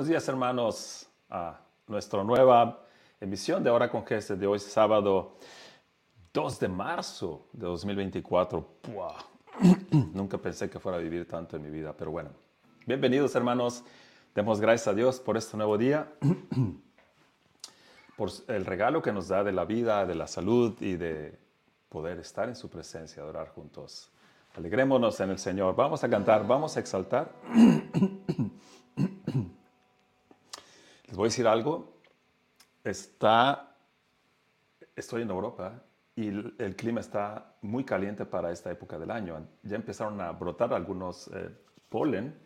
Buenos días, hermanos, a nuestra nueva emisión de Hora con Gestes de hoy, sábado 2 de marzo de 2024. Nunca pensé que fuera a vivir tanto en mi vida, pero bueno. Bienvenidos, hermanos. Demos gracias a Dios por este nuevo día, por el regalo que nos da de la vida, de la salud y de poder estar en su presencia, adorar juntos. Alegrémonos en el Señor. Vamos a cantar, vamos a exaltar. Les voy a decir algo. Estoy en Europa y el, clima está muy caliente para esta época del año. Ya empezaron a brotar algunos eh, polen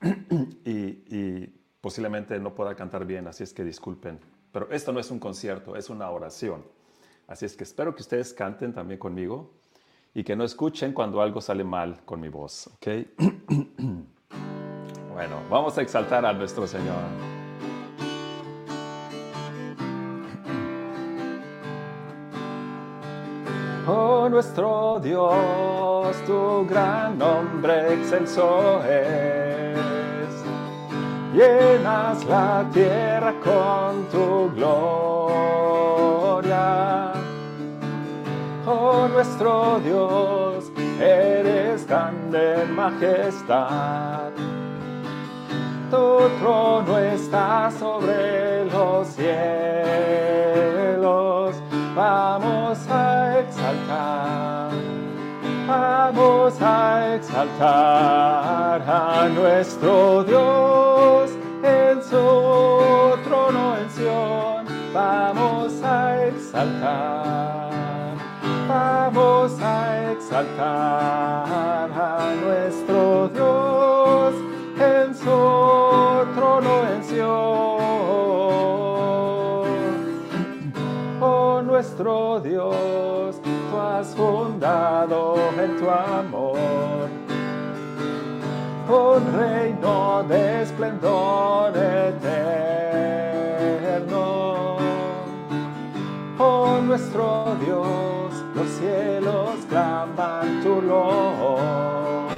y, posiblemente no pueda cantar bien, así es que disculpen. Pero esto no es un concierto, es una oración. Así es que espero que ustedes canten también conmigo y que no escuchen cuando algo sale mal con mi voz, ¿ok? bueno, vamos a exaltar a nuestro Señor. Oh nuestro Dios, tu gran nombre excelso es. Llenas la tierra con tu gloria. Oh nuestro Dios, eres grande en majestad. Tu trono está sobre los cielos. Vamos a vamos a exaltar a nuestro Dios en su trono en Sion. Vamos a exaltar, vamos a exaltar a nuestro Dios en su trono en Sion. nuestro Dios, fundado en tu amor un reino de esplendor eterno. Oh nuestro Dios, los cielos claman tu loor.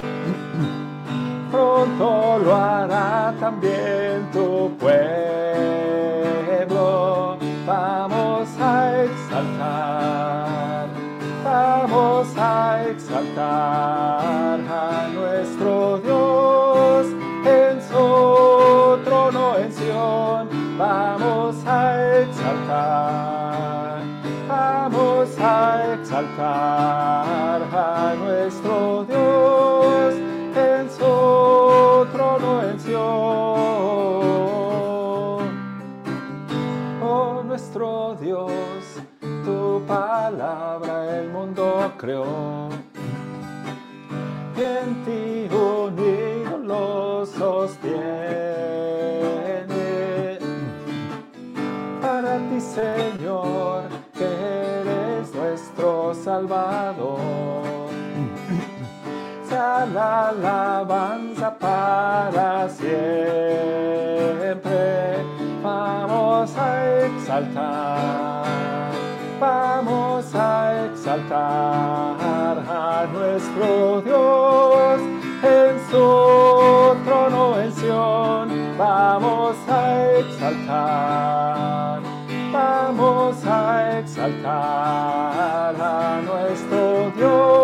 Pronto lo hará también tu pueblo. Vamos a exaltar a nuestro Dios en su trono en Sion. Vamos a exaltar, vamos a exaltar creó. en ti unido lo sostiene. Para ti, Señor, que eres nuestro Salvador. Sea la alabanza para siempre vamos a exaltar, vamos a exaltar a nuestro Dios. En su trono en Sion, vamos a exaltar, vamos a exaltar a nuestro Dios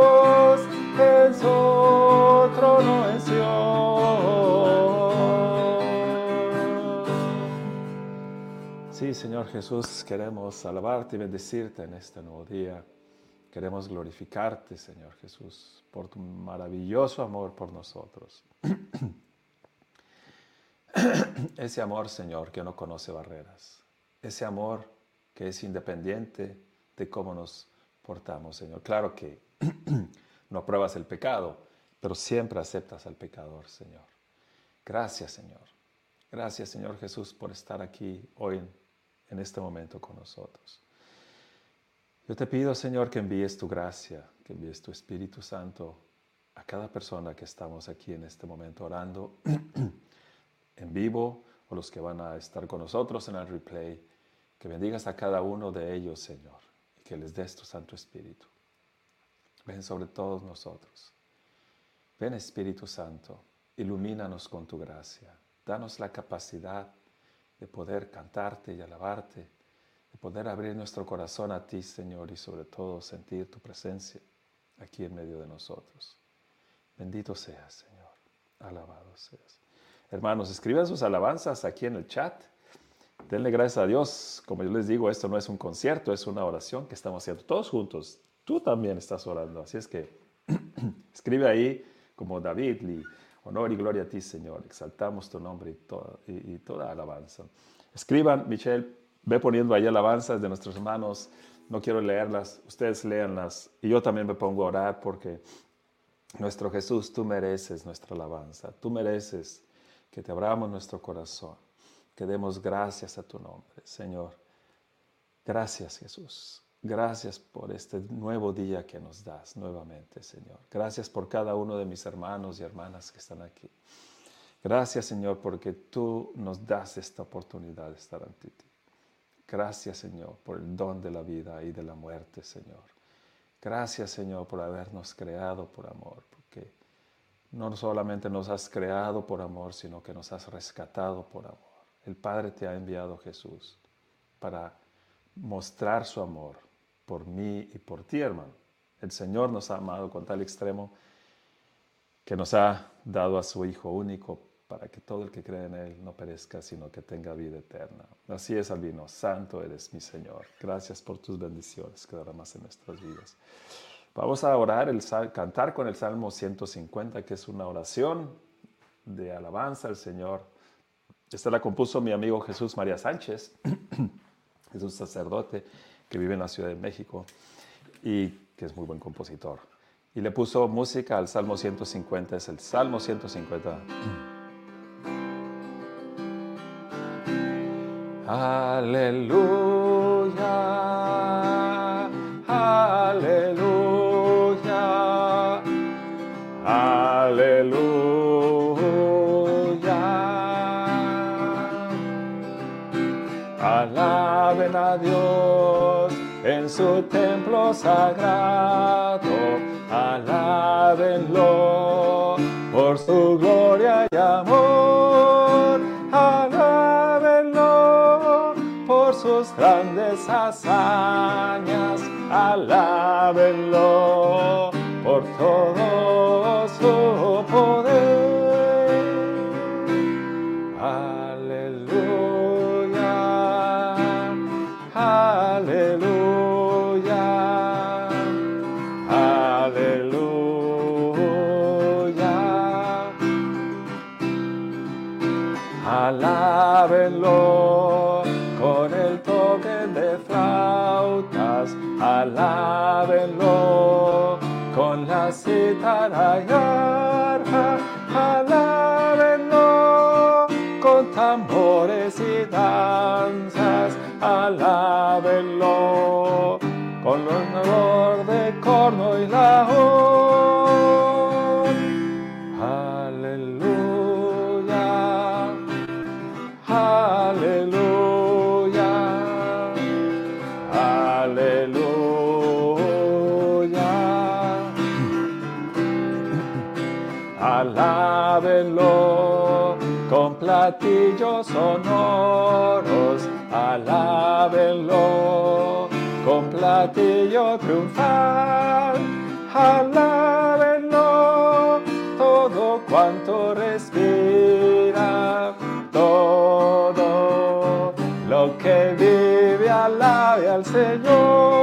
Señor Jesús, queremos alabarte y bendecirte en este nuevo día. Queremos glorificarte, Señor Jesús, por tu maravilloso amor por nosotros. Ese amor, Señor, que no conoce barreras. Ese amor que es independiente de cómo nos portamos, Señor. Claro que no apruebas el pecado, pero siempre aceptas al pecador, Señor. Gracias, Señor. Gracias, Señor Jesús, por estar aquí hoy en este momento con nosotros. Yo te pido, Señor, que envíes tu gracia, que envíes tu Espíritu Santo a cada persona que estamos aquí en este momento orando en vivo o los que van a estar con nosotros en el replay, que bendigas a cada uno de ellos, Señor, y que les des tu Santo Espíritu. Ven sobre todos nosotros. Ven Espíritu Santo, ilumínanos con tu gracia. Danos la capacidad de poder cantarte y alabarte, de poder abrir nuestro corazón a ti, Señor, y sobre todo sentir tu presencia aquí en medio de nosotros. Bendito seas, Señor. Alabado seas. Hermanos, escriban sus alabanzas aquí en el chat. Denle gracias a Dios. Como yo les digo, esto no es un concierto, es una oración que estamos haciendo todos juntos. Tú también estás orando. Así es que escribe ahí como David, honor y gloria a ti, Señor. Exaltamos tu nombre y toda, alabanza. Escriban, Michelle, ve poniendo ahí alabanzas de nuestros hermanos. No quiero leerlas, ustedes léanlas. Y yo también me pongo a orar porque nuestro Jesús, tú mereces nuestra alabanza. Tú mereces que te abramos nuestro corazón, que demos gracias a tu nombre, Señor. Gracias, Jesús. Gracias por este nuevo día que nos das nuevamente, Señor. Gracias por cada uno de mis hermanos y hermanas que están aquí. Gracias, Señor, porque tú nos das esta oportunidad de estar ante ti. Gracias, Señor, por el don de la vida y de la muerte, Señor. Gracias, Señor, por habernos creado por amor, porque no solamente nos has creado por amor, sino que nos has rescatado por amor. El Padre te ha enviado Jesús para mostrar su amor por mí y por ti, hermano. El Señor nos ha amado con tal extremo que nos ha dado a su Hijo único para que todo el que cree en Él no perezca, sino que tenga vida eterna. Así es, Albino. Santo eres mi Señor. Gracias por tus bendiciones que más en nuestras vidas. Vamos a orar, el, cantar con el Salmo 150, que es una oración de alabanza al Señor. Esta la compuso mi amigo Jesús María Sánchez, es un sacerdote que vive en la Ciudad de México y que es muy buen compositor. Y le puso música al Salmo 150, es el Salmo 150. Aleluya, aleluya, en su templo sagrado, alábenlo. Por su gloria y amor sus grandes hazañas, alábenlo platillos sonoros, alábenlo con platillo triunfal, alábenlo todo cuanto respira, todo lo que vive, alabe al Señor.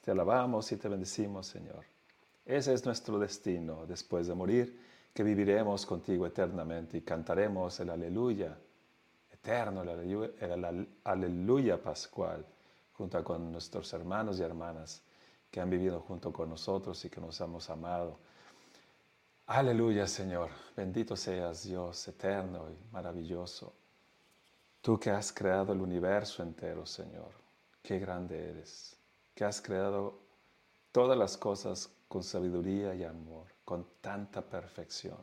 Te alabamos y te bendecimos, Señor. Ese es nuestro destino después de morir, que viviremos contigo eternamente y cantaremos el aleluya eterno, el aleluya, pascual, junto con nuestros hermanos y hermanas que han vivido junto con nosotros y que nos hemos amado. Aleluya, Señor. Bendito seas, Dios eterno y maravilloso. Tú que has creado el universo entero, Señor. Qué grande eres. Que has creado todas las cosas con sabiduría y amor, con tanta perfección.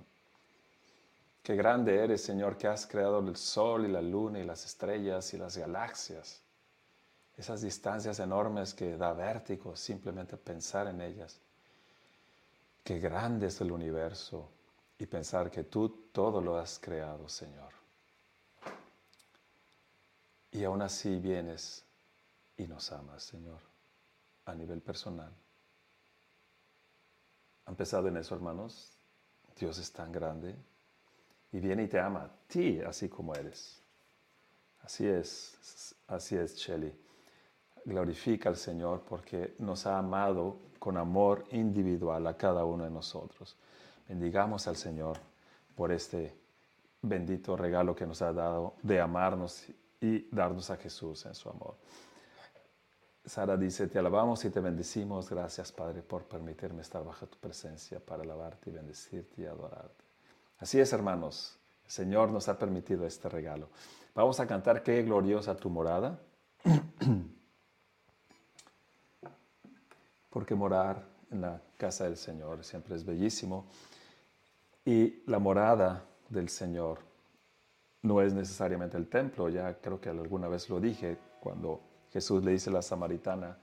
Qué grande eres, Señor, que has creado el sol y la luna y las estrellas y las galaxias. Esas distancias enormes que da vértigo simplemente pensar en ellas. Qué grande es el universo y pensar que tú todo lo has creado, Señor. Y aún así vienes y nos amas, Señor, a nivel personal. ¿Han pensado en eso, hermanos? Dios es tan grande y viene y te ama a ti así como eres. Así es, así es, Shelly. Glorifica al Señor porque nos ha amado con amor individual a cada uno de nosotros. Bendigamos al Señor por este bendito regalo que nos ha dado de amarnos y darnos a Jesús en su amor. Sara dice, te alabamos y te bendecimos. Gracias, Padre, por permitirme estar bajo tu presencia para alabarte y bendecirte y adorarte. Así es, hermanos. El Señor nos ha permitido este regalo. Vamos a cantar qué gloriosa tu morada. Porque morar en la casa del Señor siempre es bellísimo. Y la morada del Señor no es necesariamente el templo. Ya creo que alguna vez lo dije cuando Jesús le dice a la samaritana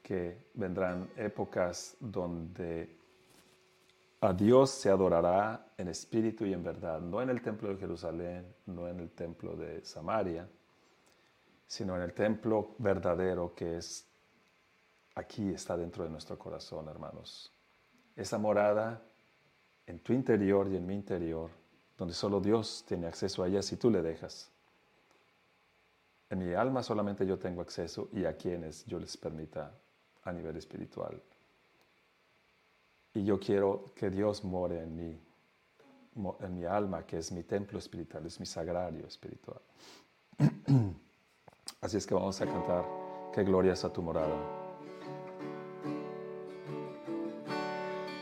que vendrán épocas donde a Dios se adorará en espíritu y en verdad, no en el templo de Jerusalén, no en el templo de Samaria, sino en el templo verdadero que es aquí, está dentro de nuestro corazón, hermanos. Esa morada en tu interior y en mi interior, donde solo Dios tiene acceso a ella si tú le dejas. En mi alma solamente yo tengo acceso y a quienes yo les permita a nivel espiritual. Y yo quiero que Dios more en mí, en mi alma, que es mi templo espiritual, es mi sagrario espiritual. Así es que vamos a cantar, qué gloria a tu morada.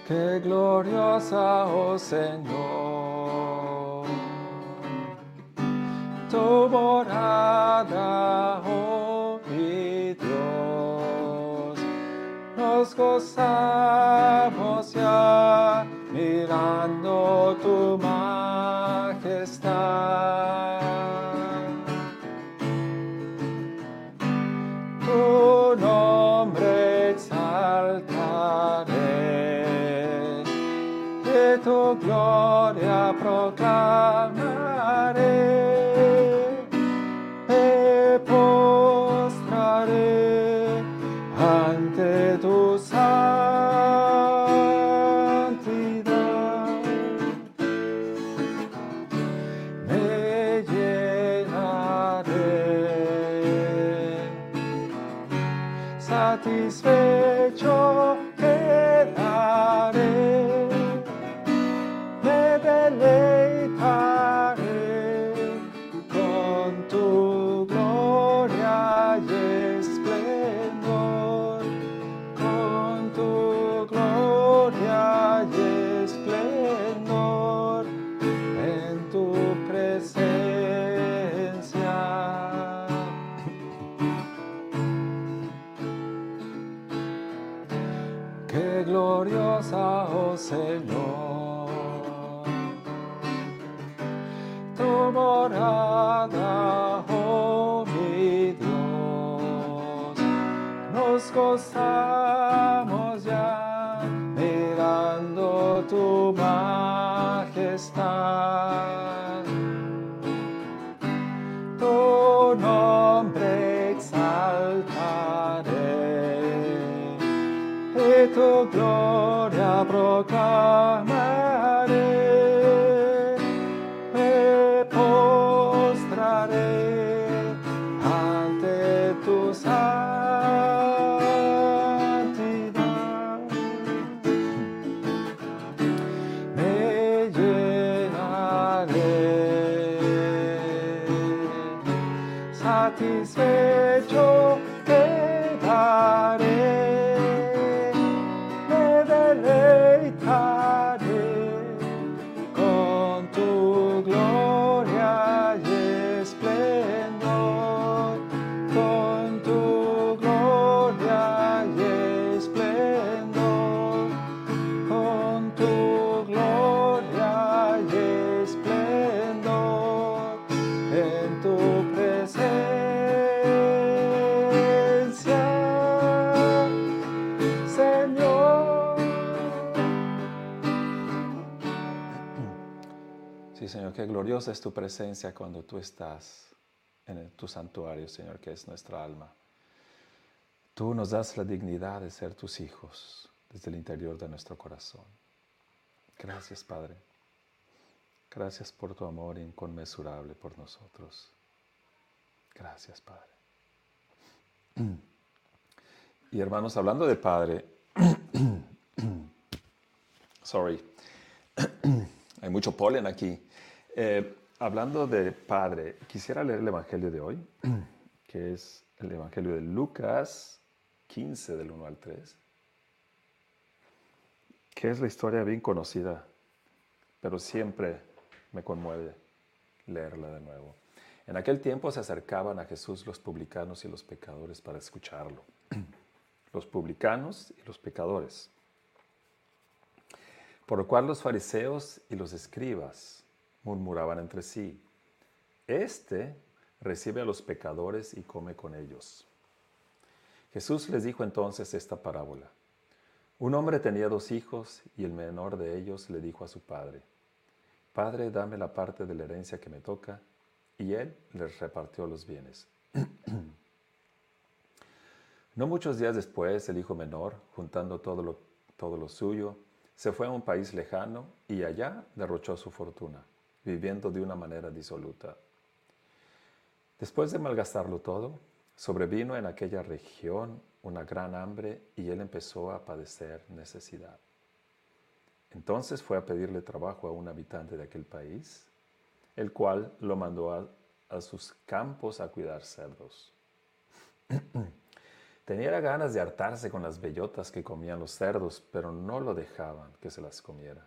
Qué gloriosa, oh Señor, tu morada, oh mi Dios, nos gozamos ya mirando tu majestad. Nos es tu presencia cuando tú estás en tu santuario, Señor, que es nuestra alma. Tú nos das la dignidad de ser tus hijos desde el interior de nuestro corazón. Gracias, Padre. Gracias por tu amor inconmensurable por nosotros. Gracias, Padre. Y hermanos, hablando de Padre, sorry, hay mucho polen aquí. Eh, hablando de Padre, quisiera leer el Evangelio de hoy, que es el Evangelio de Lucas 15 del 1 al 3, que es la historia bien conocida, pero siempre me conmueve leerla de nuevo. En aquel tiempo se acercaban a Jesús los publicanos y los pecadores para escucharlo. Los publicanos y los pecadores. Por lo cual los fariseos y los escribas murmuraban entre sí, Este recibe a los pecadores y come con ellos. Jesús les dijo entonces esta parábola. Un hombre tenía dos hijos y el menor de ellos le dijo a su padre, Padre, dame la parte de la herencia que me toca, y él les repartió los bienes. No muchos días después, el hijo menor, juntando todo lo, todo lo suyo, se fue a un país lejano y allá derrochó su fortuna, viviendo de una manera disoluta. Después de malgastarlo todo, sobrevino en aquella región una gran hambre y él empezó a padecer necesidad. Entonces fue a pedirle trabajo a un habitante de aquel país, el cual lo mandó a, sus campos a cuidar cerdos. Tenía ganas de hartarse con las bellotas que comían los cerdos, pero no lo dejaban que se las comiera.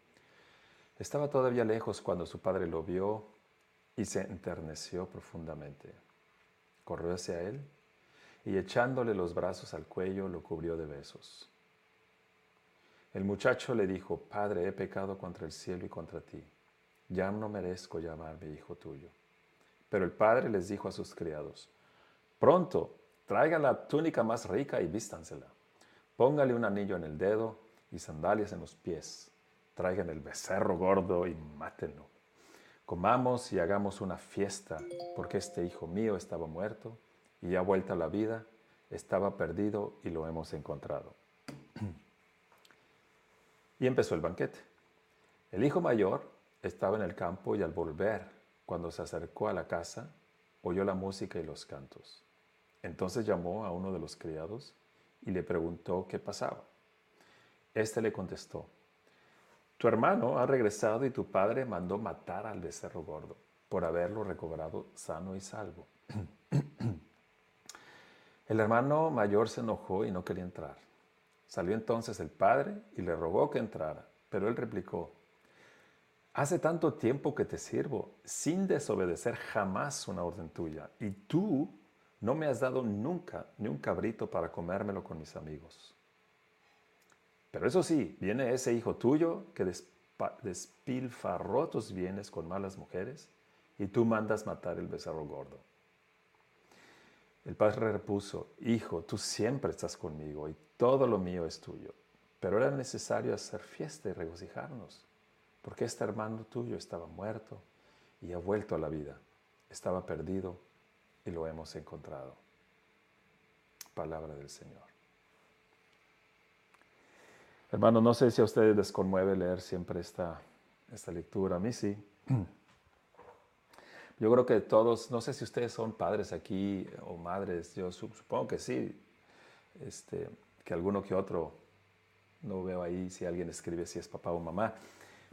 Estaba todavía lejos cuando su padre lo vio y se enterneció profundamente. Corrió hacia él y echándole los brazos al cuello lo cubrió de besos. El muchacho le dijo, Padre, he pecado contra el cielo y contra ti. Ya no merezco llamarme hijo tuyo. Pero el padre les dijo a sus criados, Pronto, traigan la túnica más rica y vístansela. Póngale un anillo en el dedo y sandalias en los pies. Traigan el becerro gordo y mátenlo. Comamos y hagamos una fiesta, porque este hijo mío estaba muerto y ha vuelto a la vida, estaba perdido y lo hemos encontrado. y empezó el banquete. El hijo mayor estaba en el campo y al volver, cuando se acercó a la casa, oyó la música y los cantos. Entonces llamó a uno de los criados y le preguntó qué pasaba. Este le contestó, tu hermano ha regresado y tu padre mandó matar al becerro gordo por haberlo recobrado sano y salvo. el hermano mayor se enojó y no quería entrar. Salió entonces el padre y le rogó que entrara, pero él replicó, Hace tanto tiempo que te sirvo, sin desobedecer jamás una orden tuya, y tú no me has dado nunca ni un cabrito para comérmelo con mis amigos. Pero eso sí, viene ese hijo tuyo que despilfarró tus bienes con malas mujeres, y tú mandas matar el becerro gordo. El padre repuso, Hijo, tú siempre estás conmigo y todo lo mío es tuyo. Pero era necesario hacer fiesta y regocijarnos porque este hermano tuyo estaba muerto y ha vuelto a la vida. Estaba perdido y lo hemos encontrado. Palabra del Señor. Hermano, no sé si a ustedes les conmueve leer siempre esta, esta lectura. A mí sí. Yo creo que todos, no sé si ustedes son padres aquí o madres, yo supongo que sí, este, que alguno que otro, no veo ahí si alguien escribe si es papá o mamá,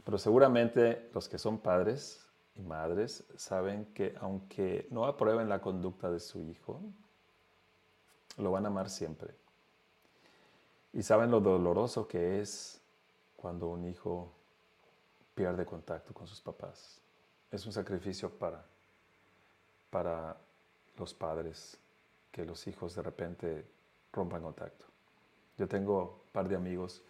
pero seguramente los que son padres y madres saben que aunque no aprueben la conducta de su hijo, lo van a amar siempre. Y saben lo doloroso que es cuando un hijo pierde contacto con sus papás. Es un sacrificio para para los padres que los hijos de repente rompan contacto. Yo tengo un par de amigos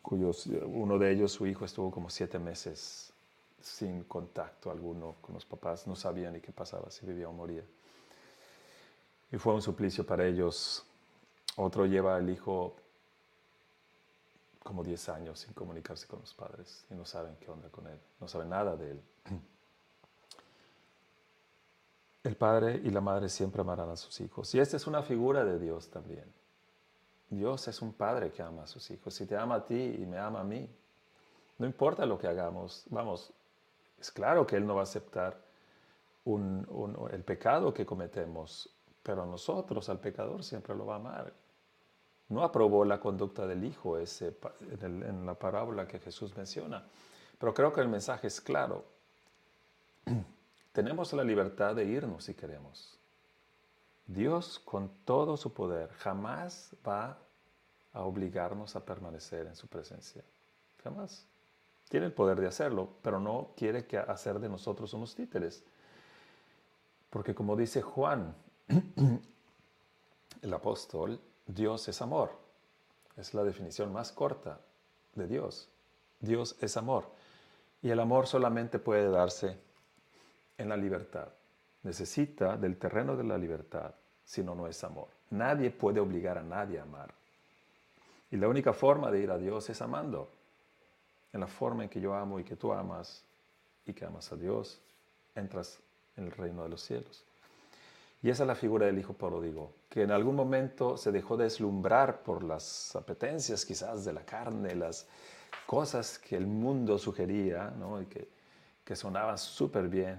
cuyos, uno de ellos, su hijo estuvo como siete meses sin contacto alguno con los papás, no sabían ni qué pasaba, si vivía o moría. Y fue un suplicio para ellos. Otro lleva al hijo como 10 años sin comunicarse con los padres y no saben qué onda con él, no saben nada de él. El padre y la madre siempre amarán a sus hijos. Y esta es una figura de Dios también. Dios es un padre que ama a sus hijos. Si te ama a ti y me ama a mí, no importa lo que hagamos, vamos, es claro que Él no va a aceptar el pecado que cometemos, pero nosotros al pecador siempre lo va a amar. No aprobó la conducta del hijo ese, en la parábola que Jesús menciona, pero creo que el mensaje es claro. Tenemos la libertad de irnos si queremos. Dios con todo su poder jamás va a obligarnos a permanecer en su presencia. Jamás. Tiene el poder de hacerlo, pero no quiere que hacer de nosotros unos títeres. Porque como dice Juan, el apóstol, Dios es amor. Es la definición más corta de Dios. Dios es amor. Y el amor solamente puede darse en la libertad. Necesita del terreno de la libertad, si no, no es amor. Nadie puede obligar a nadie a amar. Y la única forma de ir a Dios es amando. En la forma en que yo amo y que tú amas y que amas a Dios, entras en el reino de los cielos. Y esa es la figura del hijo pródigo, que en algún momento se dejó deslumbrar por las apetencias quizás de la carne, las cosas que el mundo sugería ¿no? y que, sonaban súper bien,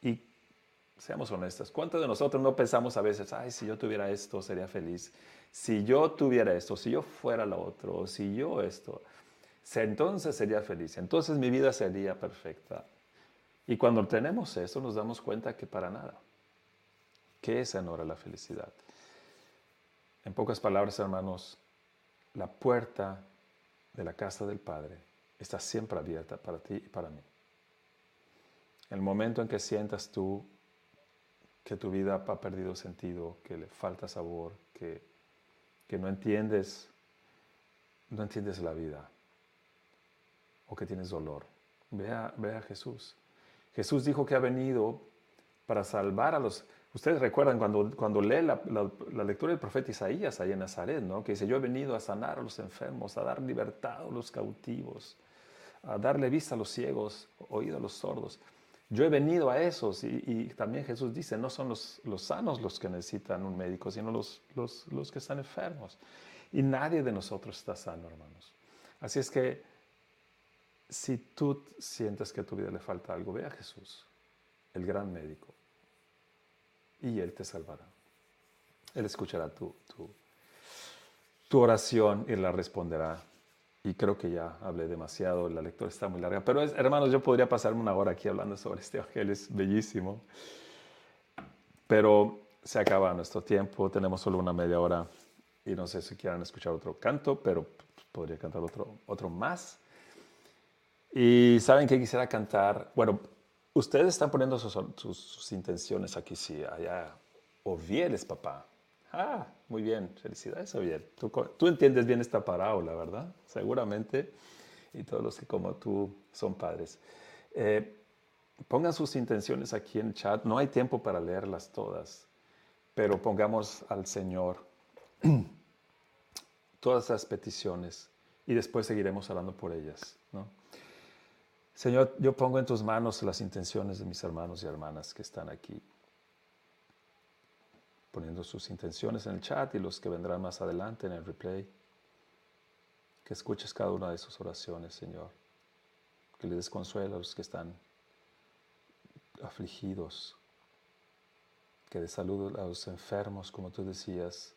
y seamos honestos, ¿cuántos de nosotros no pensamos a veces, ay, si yo tuviera esto, sería feliz? Si yo tuviera esto, si yo fuera lo otro, si yo esto, entonces sería feliz, entonces mi vida sería perfecta. Y cuando tenemos eso, nos damos cuenta que para nada, que esa no era la felicidad. En pocas palabras, hermanos, la puerta de la casa del Padre está siempre abierta para ti y para mí. El momento en que sientas tú que tu vida ha perdido sentido, que le falta sabor, que, que no entiendes, no entiendes la vida o que tienes dolor, ve a, ve a Jesús. Jesús dijo que ha venido para salvar a los... Ustedes recuerdan cuando, cuando lee la, lectura del profeta Isaías ahí en Nazaret, ¿no? que dice, yo he venido a sanar a los enfermos, a dar libertad a los cautivos, a darle vista a los ciegos, oído a los sordos. Yo he venido a esos y, también Jesús dice, no son los, sanos los que necesitan un médico, sino los, los que están enfermos. Y nadie de nosotros está sano, hermanos. Así es que si tú sientes que a tu vida le falta algo, ve a Jesús, el gran médico, y Él te salvará. Él escuchará tu, tu, tu oración y la responderá y creo que ya hablé demasiado, la lectura está muy larga. Pero hermanos, yo podría pasarme una hora aquí hablando sobre este evangelio, es bellísimo. Pero se acaba nuestro tiempo, tenemos solo una media hora y no sé si quieran escuchar otro canto, pero podría cantar otro, otro más. Y saben que quisiera cantar, bueno, ustedes están poniendo sus, intenciones aquí, sí, allá, Oviel es papá. Ah, muy bien, felicidades, Javier. Tú, tú, entiendes bien esta parábola, ¿verdad? Seguramente, y todos los que como tú son padres. Eh, pongan sus intenciones aquí en el chat. No hay tiempo para leerlas todas, pero pongamos al Señor todas las peticiones y después seguiremos hablando por ellas. ¿no? Señor, yo pongo en tus manos las intenciones de mis hermanos y hermanas que están aquí. poniendo sus intenciones en el chat y los que vendrán más adelante en el replay. Que escuches cada una de sus oraciones, Señor. Que le des consuelo a los que están afligidos. Que des salud a los enfermos, como tú decías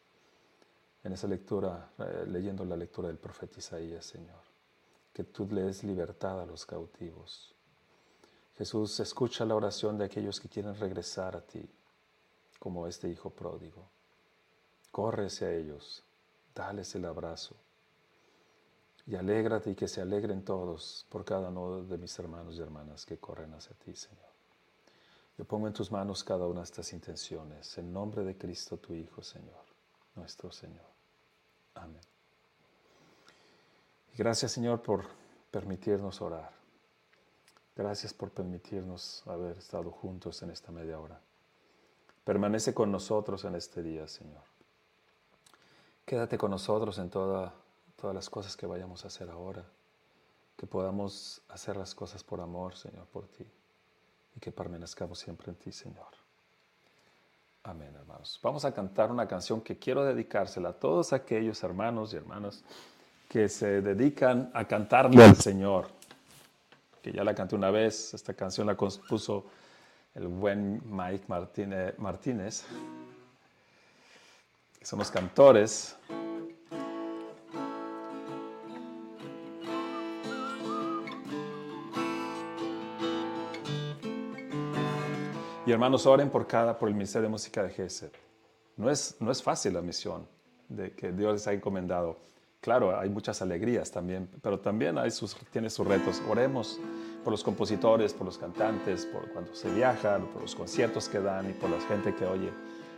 en esa lectura, eh, leyendo la lectura del profeta Isaías, Señor. Que tú le des libertad a los cautivos. Jesús, escucha la oración de aquellos que quieren regresar a ti como este hijo pródigo. Corre hacia ellos, dales el abrazo y alégrate y que se alegren todos por cada uno de mis hermanos y hermanas que corren hacia ti, Señor. Yo pongo en tus manos cada una de estas intenciones, en nombre de Cristo tu Hijo, Señor, nuestro Señor. Amén. Gracias, Señor, por permitirnos orar. Gracias por permitirnos haber estado juntos en esta media hora. Permanece con nosotros en este día, Señor. Quédate con nosotros en toda, todas las cosas que vayamos a hacer ahora. Que podamos hacer las cosas por amor, Señor, por ti. Y que permanezcamos siempre en ti, Señor. Amén, hermanos. Vamos a cantar una canción que quiero dedicársela a todos aquellos hermanos y hermanas que se dedican a cantarle al Señor. Que ya la canté una vez, esta canción la compuso el buen Mike Martínez, que somos cantores. Y hermanos, oren por cada, por el Ministerio de Música de GESED. No es, no es fácil la misión de que Dios les ha encomendado. Claro, hay muchas alegrías también, pero también hay sus, tiene sus retos. Oremos por los compositores, por los cantantes, por cuando se viajan, por los conciertos que dan y por la gente que oye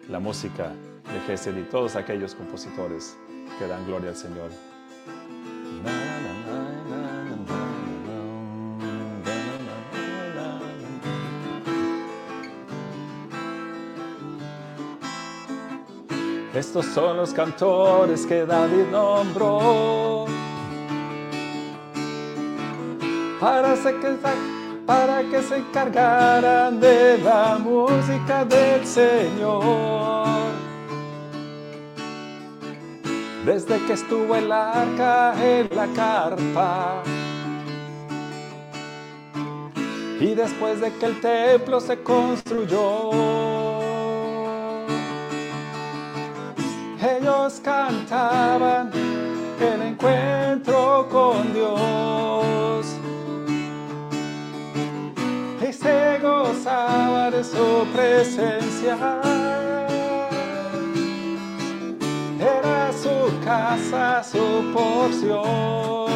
la música de Gesed y todos aquellos compositores que dan gloria al Señor. Estos son los cantores que David nombró para, para que se encargaran de la música del Señor. Desde que estuvo el arca en la carpa. Y después de que el templo se construyó, el encuentro con Dios se gozaba de su presencia. Era su casa, su porción.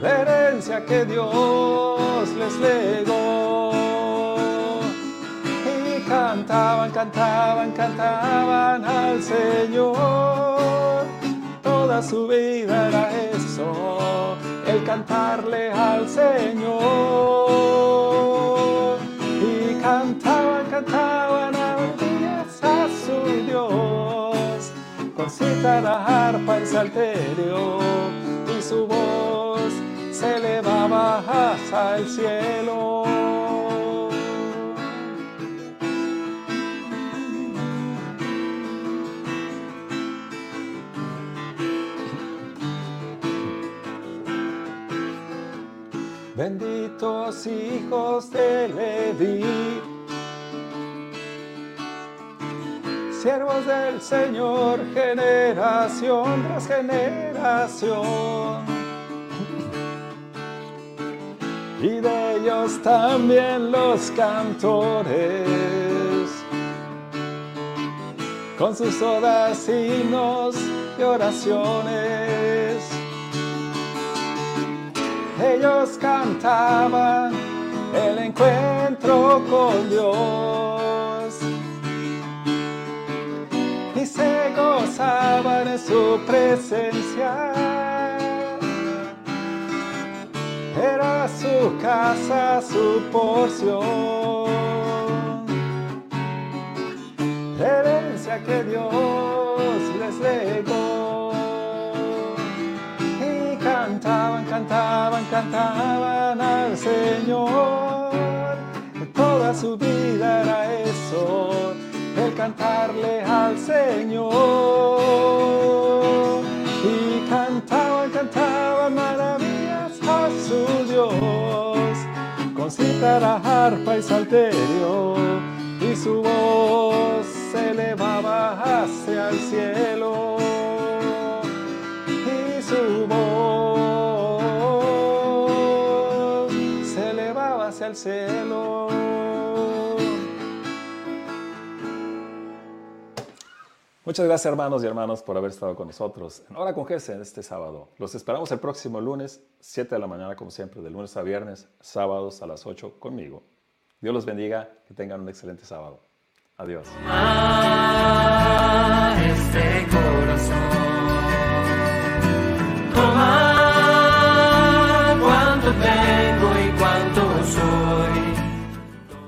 La herencia que Dios les legó. Cantaban, cantaban, cantaban al Señor. Toda su vida era eso el cantarle al Señor. Y cantaban, cantaban alabanzas a su Dios, con la arpa en salterio, y su voz se elevaba hasta el cielo. Benditos hijos de Leví, siervos del Señor, generación tras generación. Y de ellos también los cantores, con sus odas, himnos y oraciones ellos cantaban el encuentro con Dios. Y se gozaban en su presencia. Era su casa, su porción, herencia que Dios les legó cantaban, cantaban, cantaban al Señor. Toda su vida era eso el cantarle al Señor. Y cantaban, cantaban maravillas a su Dios, con cítara, arpa y salterio, y su voz se elevaba hacia el cielo. Muchas gracias hermanos y hermanas por haber estado con nosotros en Hora con Jesse este sábado. Los esperamos el próximo lunes, 7 de la mañana como siempre, de lunes a viernes, sábados a las 8 conmigo. Dios los bendiga, que tengan un excelente sábado. Adiós.